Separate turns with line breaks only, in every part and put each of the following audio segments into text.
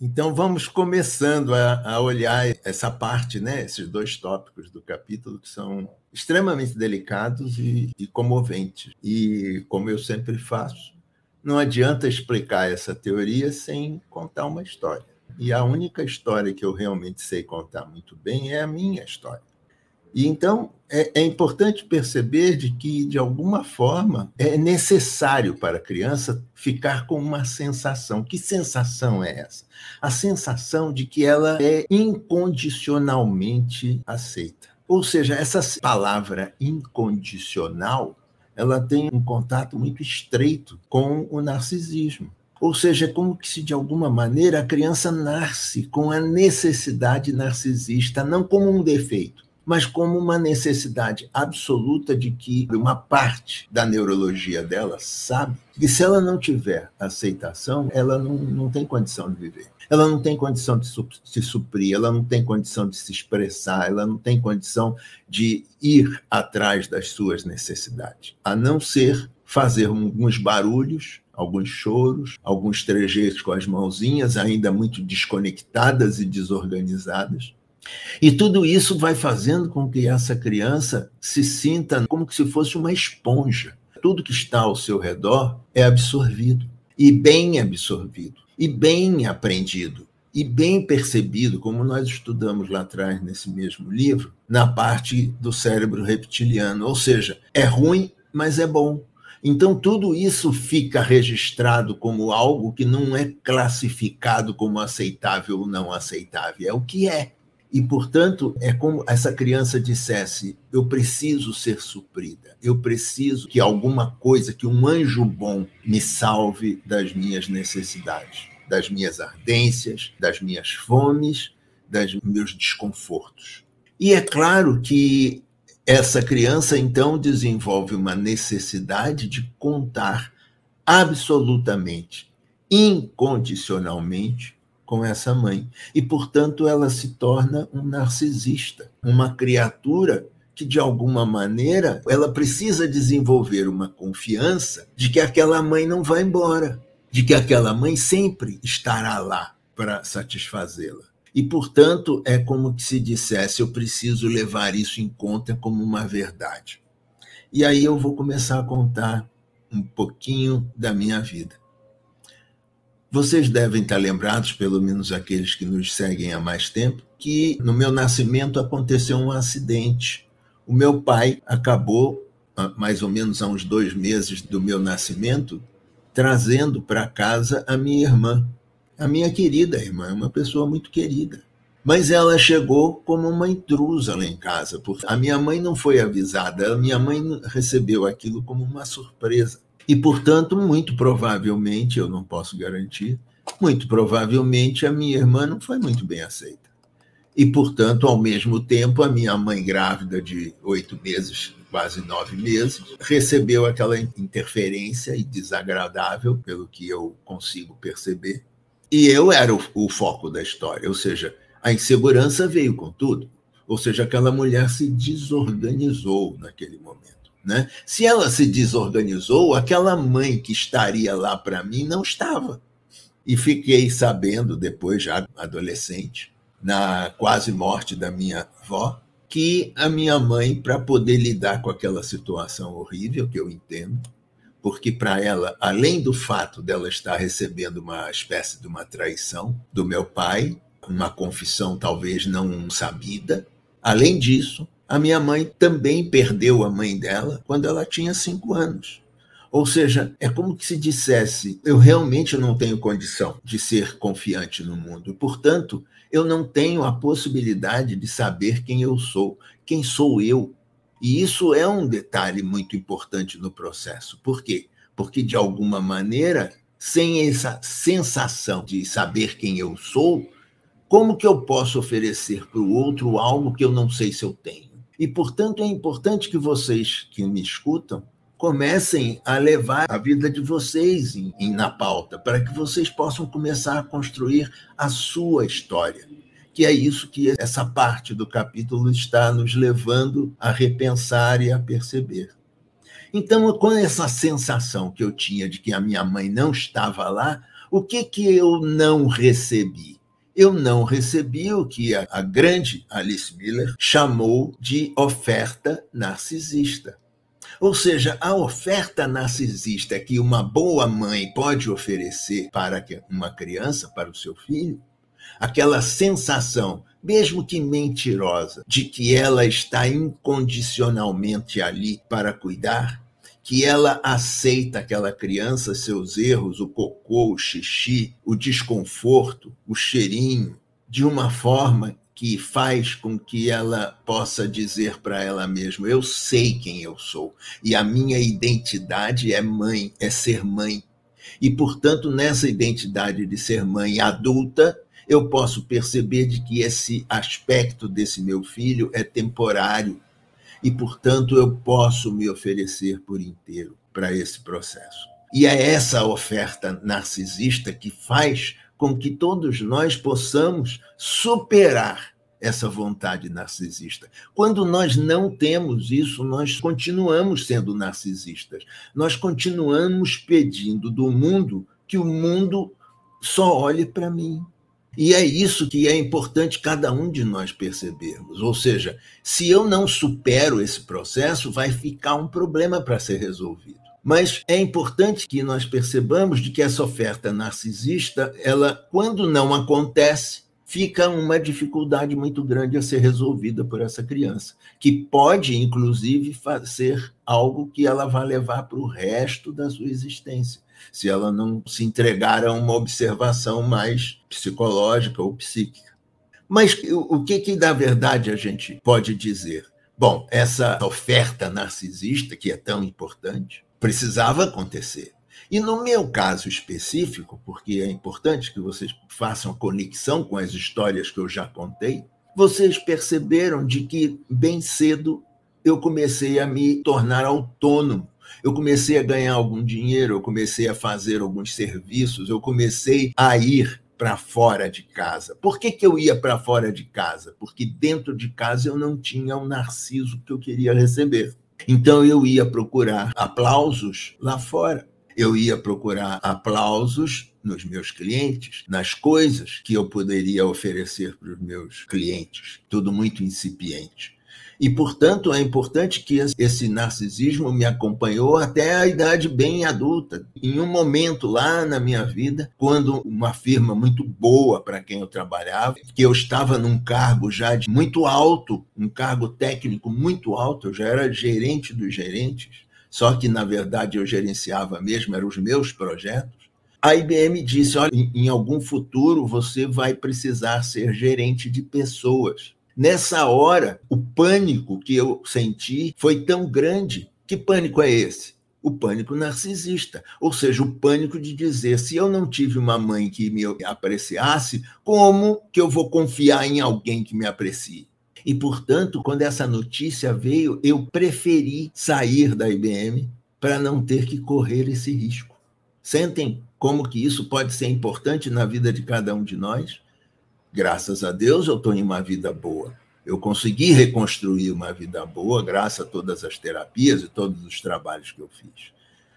Então vamos começando a, a, olhar essa parte, né, esses dois tópicos do capítulo que são extremamente delicados e, e comoventes. E como eu sempre faço, não adianta explicar essa teoria sem contar uma história. E a única história que eu realmente sei contar muito bem é a minha história. E então é, é, importante perceber de que, de alguma forma, é necessário para a criança ficar com uma sensação. Que sensação é essa? A sensação de que ela é incondicionalmente aceita. Ou seja, essa palavra incondicional, ela tem um contato muito estreito com o narcisismo. Ou seja, é como que se de alguma maneira a criança nasce com a necessidade narcisista, não como um defeito, mas como uma necessidade absoluta de que uma parte da neurologia dela sabe que se ela não tiver aceitação, ela não, não tem condição de viver. Ela não tem condição de se suprir, ela não tem condição de se expressar, ela não tem condição de ir atrás das suas necessidades, a não ser fazer alguns barulhos, alguns choros, alguns trejeitos com as mãozinhas ainda muito desconectadas e desorganizadas, e tudo isso vai fazendo com que essa criança se sinta como se fosse uma esponja. Tudo que está ao seu redor é absorvido, e bem absorvido, e bem aprendido, e bem percebido, como nós estudamos lá atrás nesse mesmo livro, na parte do cérebro reptiliano. Ou seja, é ruim, mas é bom. Então, tudo isso fica registrado como algo que não é classificado como aceitável ou não aceitável. É o que é. E, portanto, é como essa criança dissesse: eu preciso ser suprida, eu preciso que alguma coisa, que um anjo bom me salve das minhas necessidades, das minhas ardências, das minhas fomes, dos meus desconfortos. E é claro que essa criança então desenvolve uma necessidade de contar absolutamente, incondicionalmente, com essa mãe. E, portanto, ela se torna um narcisista, uma criatura que, de alguma maneira, ela precisa desenvolver uma confiança de que aquela mãe não vai embora, de que aquela mãe sempre estará lá para satisfazê-la. E, portanto, é como se dissesse: eu preciso levar isso em conta como uma verdade. E aí eu vou começar a contar um pouquinho da minha vida. Vocês devem estar lembrados, pelo menos aqueles que nos seguem há mais tempo, que no meu nascimento aconteceu um acidente. O meu pai acabou, mais ou menos há uns dois meses do meu nascimento, trazendo para casa a minha irmã, a minha querida irmã, uma pessoa muito querida. Mas ela chegou como uma intrusa lá em casa, porque a minha mãe não foi avisada, a minha mãe recebeu aquilo como uma surpresa. E, portanto, muito provavelmente, eu não posso garantir, muito provavelmente a minha irmã não foi muito bem aceita. E, portanto, ao mesmo tempo, a minha mãe grávida de oito meses, quase nove meses, recebeu aquela interferência e desagradável, pelo que eu consigo perceber. E eu era o, o foco da história, ou seja, a insegurança veio com tudo. Ou seja, aquela mulher se desorganizou naquele momento. Né? Se ela se desorganizou, aquela mãe que estaria lá para mim não estava. E fiquei sabendo, depois, já adolescente, na quase morte da minha avó, que a minha mãe, para poder lidar com aquela situação horrível, que eu entendo, porque para ela, além do fato dela estar recebendo uma espécie de uma traição do meu pai, uma confissão talvez não sabida, além disso, a minha mãe também perdeu a mãe dela quando ela tinha cinco anos. Ou seja, é como que se dissesse: eu realmente não tenho condição de ser confiante no mundo. Portanto, eu não tenho a possibilidade de saber quem eu sou, quem sou eu. E isso é um detalhe muito importante no processo. Por quê? Porque, de alguma maneira, sem essa sensação de saber quem eu sou, como que eu posso oferecer para o outro algo que eu não sei se eu tenho? E, portanto, é importante que vocês que me escutam comecem a levar a vida de vocês em, em, na pauta, para que vocês possam começar a construir a sua história. Que é isso que essa parte do capítulo está nos levando a repensar e a perceber. Então, com essa sensação que eu tinha de que a minha mãe não estava lá, O que, que eu não recebi? Eu não recebi o que a, a grande Alice Miller chamou de oferta narcisista. Ou seja, a oferta narcisista que uma boa mãe pode oferecer para uma criança, para o seu filho, aquela sensação, mesmo que mentirosa, de que ela está incondicionalmente ali para cuidar, que ela aceita aquela criança, seus erros, o cocô, o xixi, o desconforto, o cheirinho, de uma forma que faz com que ela possa dizer para ela mesma: Eu sei quem eu sou e a minha identidade é mãe, é ser mãe. E, portanto, nessa identidade de ser mãe adulta, eu posso perceber de que esse aspecto desse meu filho é temporário e, portanto, eu posso me oferecer por inteiro para esse processo. E é essa oferta narcisista que faz com que todos nós possamos superar essa vontade narcisista. Quando nós não temos isso, nós continuamos sendo narcisistas. Nós continuamos pedindo do mundo que o mundo só olhe para mim. E é isso que é importante cada um de nós percebermos. Ou seja, se eu não supero esse processo, vai ficar um problema para ser resolvido. Mas é importante que nós percebamos de que essa oferta narcisista, ela quando não acontece, fica uma dificuldade muito grande a ser resolvida por essa criança, que pode inclusive fazer algo que ela vai levar para o resto da sua existência, se ela não se entregar a uma observação mais psicológica ou psíquica. Mas o que que da verdade a gente pode dizer? Bom, essa oferta narcisista que é tão importante, precisava acontecer. E no meu caso específico, porque é importante que vocês façam conexão com as histórias que eu já contei, vocês perceberam de que bem cedo eu comecei a me tornar autônomo. Eu comecei a ganhar algum dinheiro, eu comecei a fazer alguns serviços, eu comecei a ir para fora de casa. Por que, que eu ia para fora de casa? Porque dentro de casa eu não tinha o um narciso que eu queria receber. Então eu ia procurar aplausos lá fora. Eu ia procurar aplausos nos meus clientes, nas coisas que eu poderia oferecer para os meus clientes. Tudo muito incipiente. E, portanto, é importante que esse narcisismo me acompanhou até a idade bem adulta. Em um momento lá na minha vida, quando uma firma muito boa para quem eu trabalhava, que eu estava num cargo já de muito alto, um cargo técnico muito alto, eu já era gerente dos gerentes, só que, na verdade, eu gerenciava mesmo, eram os meus projetos. A IBM disse: olha, em algum futuro você vai precisar ser gerente de pessoas. Nessa hora, o pânico que eu senti foi tão grande. Que pânico é esse? O pânico narcisista, ou seja, o pânico de dizer: se eu não tive uma mãe que me apreciasse, como que eu vou confiar em alguém que me aprecie? E, portanto, quando essa notícia veio, eu preferi sair da IBM para não ter que correr esse risco. Sentem como que isso pode ser importante na vida de cada um de nós? Graças a Deus eu estou em uma vida boa. Eu consegui reconstruir uma vida boa graças a todas as terapias e todos os trabalhos que eu fiz.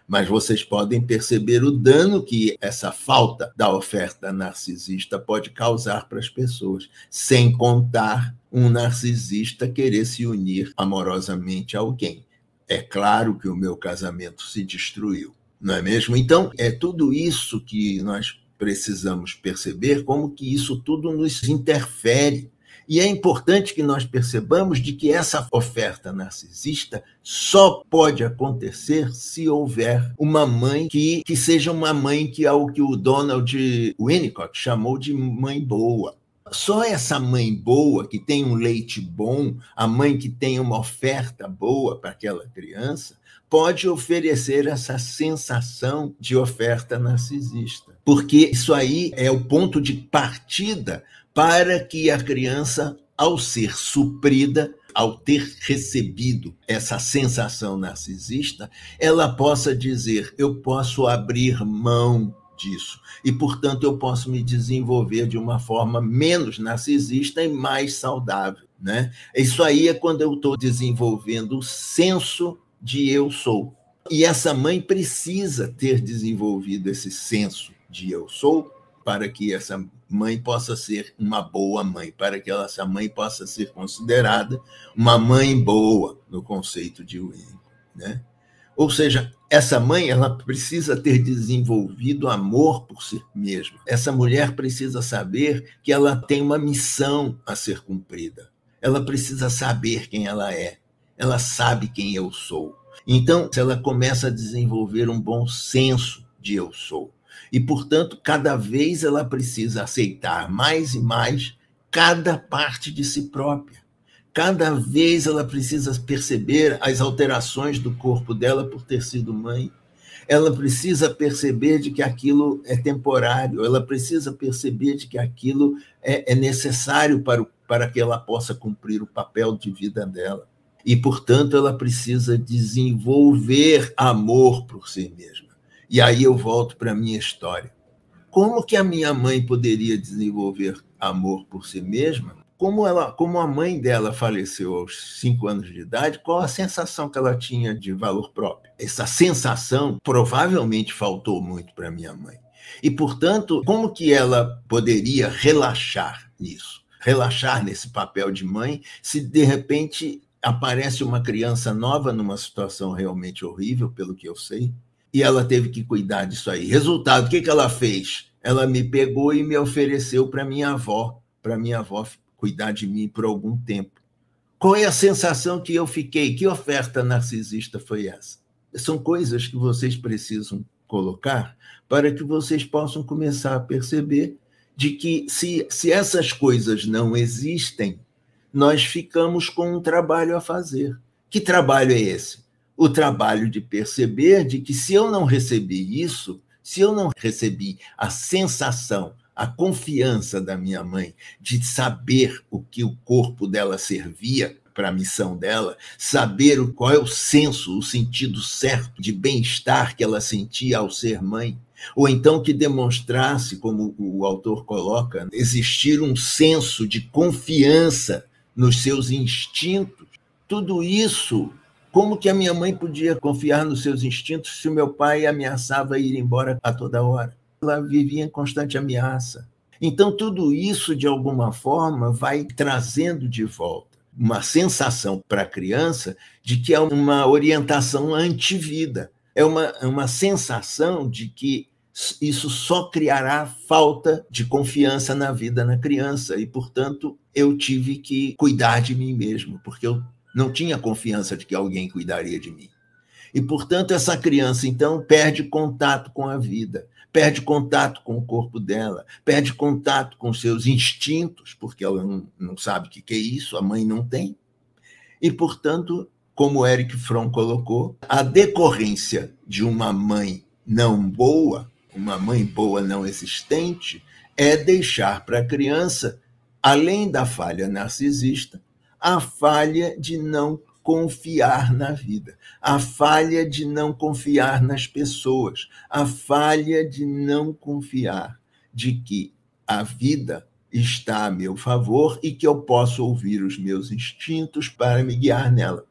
Mas vocês podem perceber o dano que essa falta da oferta narcisista pode causar para as pessoas, sem contar um narcisista querer se unir amorosamente a alguém. É claro que o meu casamento se destruiu, não é mesmo? Então, é tudo isso que nós precisamos perceber como que isso tudo nos interfere. E é importante que nós percebamos de que essa oferta narcisista só pode acontecer se houver uma mãe que, que seja uma mãe que é o que o Donald Winnicott chamou de mãe boa. Só essa mãe boa, que tem um leite bom, a mãe que tem uma oferta boa para aquela criança, pode oferecer essa sensação de oferta narcisista. Porque isso aí é o ponto de partida para que a criança, ao ser suprida, ao ter recebido essa sensação narcisista, ela possa dizer: eu posso abrir mão disso. E, portanto, eu posso me desenvolver de uma forma menos narcisista e mais saudável. Né? Isso aí é quando eu estou desenvolvendo o senso de eu sou. E essa mãe precisa ter desenvolvido esse senso de eu sou para que essa mãe possa ser uma boa mãe, para que essa mãe possa ser considerada uma mãe boa no conceito de Winnicott, né? Ou seja, essa mãe ela precisa ter desenvolvido amor por si mesma. Essa mulher precisa saber que ela tem uma missão a ser cumprida. Ela precisa saber quem ela é. Ela sabe quem eu sou. Então, ela começa a desenvolver um bom senso de eu sou. E, portanto, cada vez ela precisa aceitar mais e mais cada parte de si própria. Cada vez ela precisa perceber as alterações do corpo dela por ter sido mãe. Ela precisa perceber de que aquilo é temporário, ela precisa perceber de que aquilo é, é necessário para, para que ela possa cumprir o papel de vida dela. E, portanto, ela precisa desenvolver amor por si mesma. E aí eu volto para a minha história. Como que a minha mãe poderia desenvolver amor por si mesma? Como, ela, como a mãe dela faleceu aos cinco anos de idade, qual a sensação que ela tinha de valor próprio? Essa sensação provavelmente faltou muito para minha mãe. E, portanto, como que ela poderia relaxar nisso? Relaxar nesse papel de mãe, se de repente aparece uma criança nova numa situação realmente horrível, pelo que eu sei, e ela teve que cuidar disso aí. Resultado, o que, que ela fez? Ela me pegou e me ofereceu para minha avó, para minha avó cuidar de mim por algum tempo. Qual é a sensação que eu fiquei? Que oferta narcisista foi essa? São coisas que vocês precisam colocar para que vocês possam começar a perceber de que se, se essas coisas não existem, nós ficamos com um trabalho a fazer. Que trabalho é esse? o trabalho de perceber de que se eu não recebi isso, se eu não recebi a sensação, a confiança da minha mãe de saber o que o corpo dela servia para a missão dela, saber qual é o senso, o sentido certo de bem-estar que ela sentia ao ser mãe, ou então que demonstrasse, como o autor coloca, existir um senso de confiança nos seus instintos. Tudo isso como que a minha mãe podia confiar nos seus instintos se o meu pai ameaçava ir embora a toda hora? Ela vivia em constante ameaça. Então, tudo isso, de alguma forma, vai trazendo de volta uma sensação para a criança de que é uma orientação antivida. É uma, uma sensação de que isso só criará falta de confiança na vida na criança e, portanto, eu tive que cuidar de mim mesmo, porque eu não tinha confiança de que alguém cuidaria de mim. E, portanto, essa criança, então, perde contato com a vida, perde contato com o corpo dela, perde contato com seus instintos, porque ela não, não sabe o que é isso, a mãe não tem. E, portanto, como Eric Fromm colocou, a decorrência de uma mãe não boa, uma mãe boa não existente, é deixar para a criança, além da falha narcisista, a falha de não confiar na vida, a falha de não confiar nas pessoas, a falha de não confiar de que a vida está a meu favor e que eu posso ouvir os meus instintos para me guiar nela.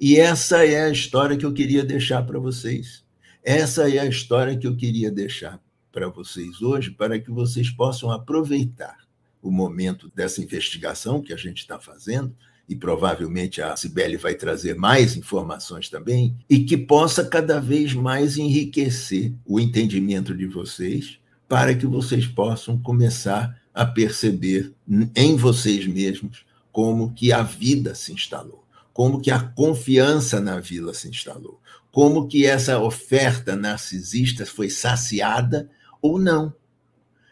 E essa é a história que eu queria deixar para vocês. Essa é a história que eu queria deixar para vocês hoje, para que vocês possam aproveitar o momento dessa investigação que a gente está fazendo, e provavelmente a Cibele vai trazer mais informações também, e que possa cada vez mais enriquecer o entendimento de vocês, para que vocês possam começar a perceber em vocês mesmos como que a vida se instalou, como que a confiança na vila se instalou, como que essa oferta narcisista foi saciada ou não.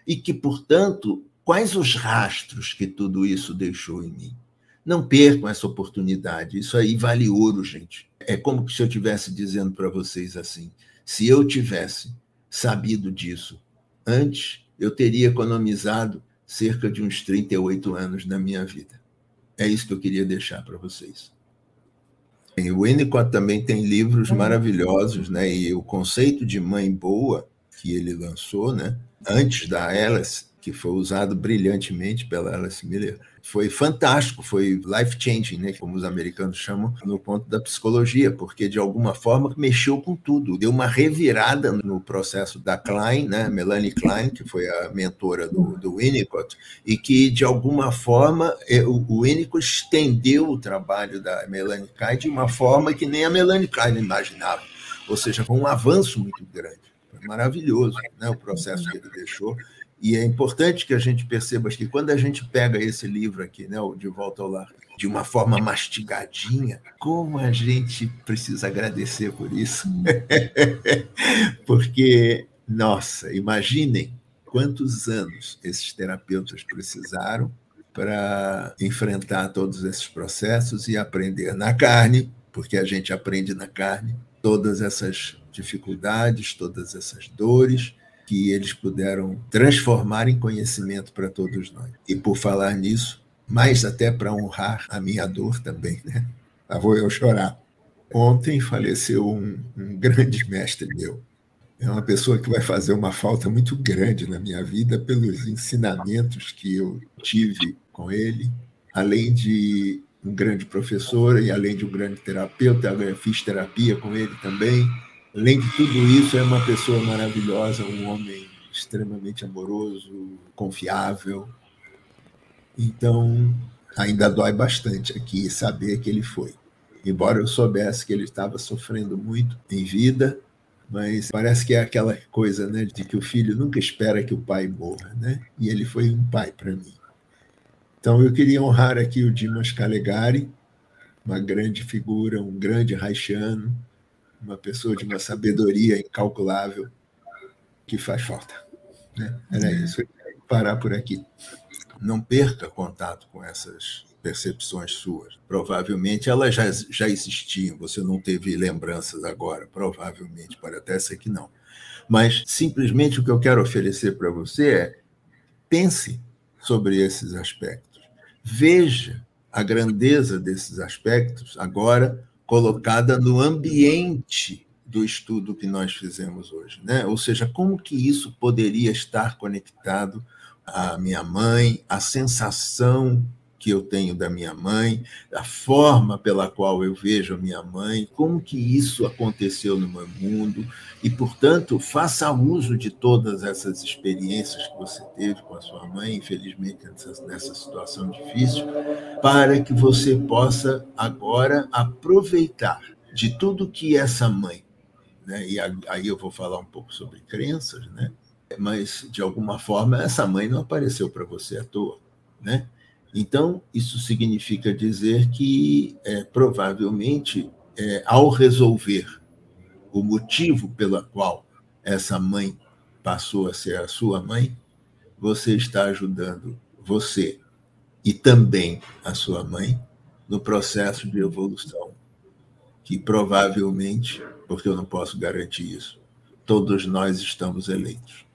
E que, portanto, quais os rastros que tudo isso deixou em mim? Não percam essa oportunidade. Isso aí vale ouro, gente. É como se eu estivesse dizendo para vocês assim: se eu tivesse sabido disso antes, eu teria economizado cerca de uns 38 anos da minha vida. É isso que eu queria deixar para vocês. E o Winnicott também tem livros maravilhosos, né? E o conceito de mãe boa que ele lançou, né? Antes da Alice, que foi usado brilhantemente pela Alice Miller, foi fantástico, foi life-changing, né, como os americanos chamam, no ponto da psicologia, porque de alguma forma mexeu com tudo, deu uma revirada no processo da Klein, né, Melanie Klein, que foi a mentora do, do Winnicott, e que de alguma forma o, o Winnicott estendeu o trabalho da Melanie Klein de uma forma que nem a Melanie Klein imaginava, ou seja, foi um avanço muito grande. Foi maravilhoso né, o processo que ele deixou e é importante que a gente perceba que quando a gente pega esse livro aqui, né, o De Volta ao Lar, de uma forma mastigadinha, como a gente precisa agradecer por isso. Porque, nossa, imaginem quantos anos esses terapeutas precisaram para enfrentar todos esses processos e aprender na carne, porque a gente aprende na carne todas essas dificuldades, todas essas dores que eles puderam transformar em conhecimento para todos nós. E por falar nisso, mais até para honrar a minha dor também, né? Lá vou eu chorar. Ontem faleceu um, um grande mestre meu. É uma pessoa que vai fazer uma falta muito grande na minha vida pelos ensinamentos que eu tive com ele, além de um grande professor e além de um grande terapeuta, eu fiz terapia com ele também Além de tudo isso, é uma pessoa maravilhosa, um homem extremamente amoroso, confiável. Então, ainda dói bastante aqui saber que ele foi. Embora eu soubesse que ele estava sofrendo muito em vida, mas parece que é aquela coisa né, de que o filho nunca espera que o pai morra, né? E ele foi um pai para mim. Então eu queria honrar aqui o Dimas Calegari, uma grande figura, um grande haitiano, uma pessoa de uma sabedoria incalculável que faz falta. Né? Era uhum. isso. Parar por aqui. Não perca contato com essas percepções suas. Provavelmente elas já, já existiam, você não teve lembranças agora, provavelmente, pode até ser que não. Mas simplesmente o que eu quero oferecer para você é pense sobre esses aspectos. Veja a grandeza desses aspectos agora colocada no ambiente do estudo que nós fizemos hoje, né? Ou seja, como que isso poderia estar conectado à minha mãe, à sensação que eu tenho da minha mãe, a forma pela qual eu vejo a minha mãe, como que isso aconteceu no meu mundo e, portanto, faça uso de todas essas experiências que você teve com a sua mãe, infelizmente nessa, situação difícil, para que você possa agora aproveitar de tudo que essa mãe, né? E aí eu vou falar um pouco sobre crenças, né? Mas de alguma forma essa mãe não apareceu para você à toa, né? Então, isso significa dizer que, é, provavelmente, é, ao resolver o motivo pela qual essa mãe passou a ser a sua mãe, você está ajudando você e também a sua mãe no processo de evolução, que provavelmente, porque eu não posso garantir isso, todos nós estamos eleitos.